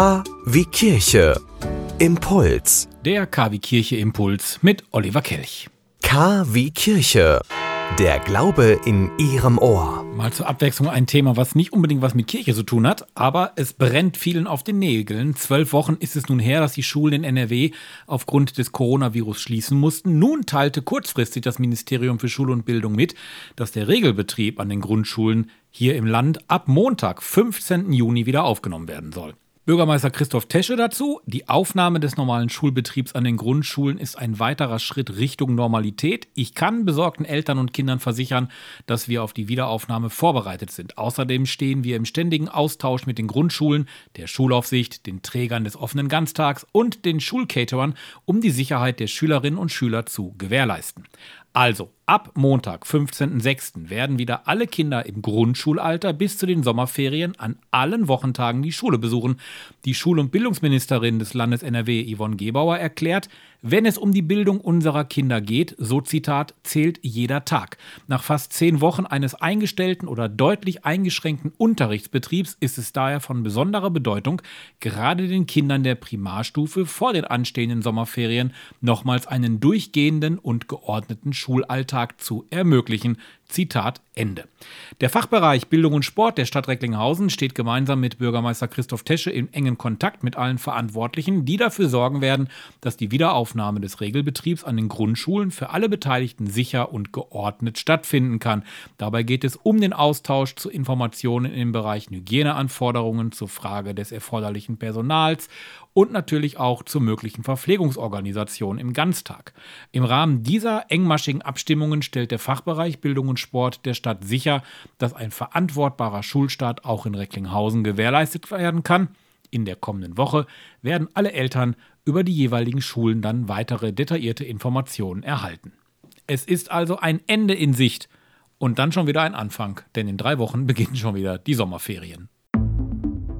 K wie Kirche. Impuls. Der KW Kirche Impuls mit Oliver Kelch. K wie Kirche. Der Glaube in Ihrem Ohr. Mal zur Abwechslung ein Thema, was nicht unbedingt was mit Kirche zu tun hat, aber es brennt vielen auf den Nägeln. Zwölf Wochen ist es nun her, dass die Schulen in NRW aufgrund des Coronavirus schließen mussten. Nun teilte kurzfristig das Ministerium für Schule und Bildung mit, dass der Regelbetrieb an den Grundschulen hier im Land ab Montag, 15. Juni, wieder aufgenommen werden soll. Bürgermeister Christoph Tesche dazu. Die Aufnahme des normalen Schulbetriebs an den Grundschulen ist ein weiterer Schritt Richtung Normalität. Ich kann besorgten Eltern und Kindern versichern, dass wir auf die Wiederaufnahme vorbereitet sind. Außerdem stehen wir im ständigen Austausch mit den Grundschulen, der Schulaufsicht, den Trägern des offenen Ganztags und den Schulcaterern, um die Sicherheit der Schülerinnen und Schüler zu gewährleisten. Also, ab Montag, 15.06. werden wieder alle Kinder im Grundschulalter bis zu den Sommerferien an allen Wochentagen die Schule besuchen. Die Schul- und Bildungsministerin des Landes NRW, Yvonne Gebauer, erklärt, wenn es um die Bildung unserer Kinder geht, so Zitat, zählt jeder Tag. Nach fast zehn Wochen eines eingestellten oder deutlich eingeschränkten Unterrichtsbetriebs ist es daher von besonderer Bedeutung, gerade den Kindern der Primarstufe vor den anstehenden Sommerferien nochmals einen durchgehenden und geordneten Schulalltag zu ermöglichen. Zitat Ende. Der Fachbereich Bildung und Sport der Stadt Recklinghausen steht gemeinsam mit Bürgermeister Christoph Tesche in engen Kontakt mit allen Verantwortlichen, die dafür sorgen werden, dass die Wiederaufnahme des Regelbetriebs an den Grundschulen für alle Beteiligten sicher und geordnet stattfinden kann. Dabei geht es um den Austausch zu Informationen im Bereich Hygieneanforderungen, zur Frage des erforderlichen Personals und natürlich auch zur möglichen Verpflegungsorganisation im Ganztag. Im Rahmen dieser engmaschigen Abstimmungen stellt der Fachbereich Bildung und Sport der Stadt sicher, dass ein verantwortbarer Schulstart auch in Recklinghausen gewährleistet werden kann. In der kommenden Woche werden alle Eltern über die jeweiligen Schulen dann weitere detaillierte Informationen erhalten. Es ist also ein Ende in Sicht und dann schon wieder ein Anfang, denn in drei Wochen beginnen schon wieder die Sommerferien.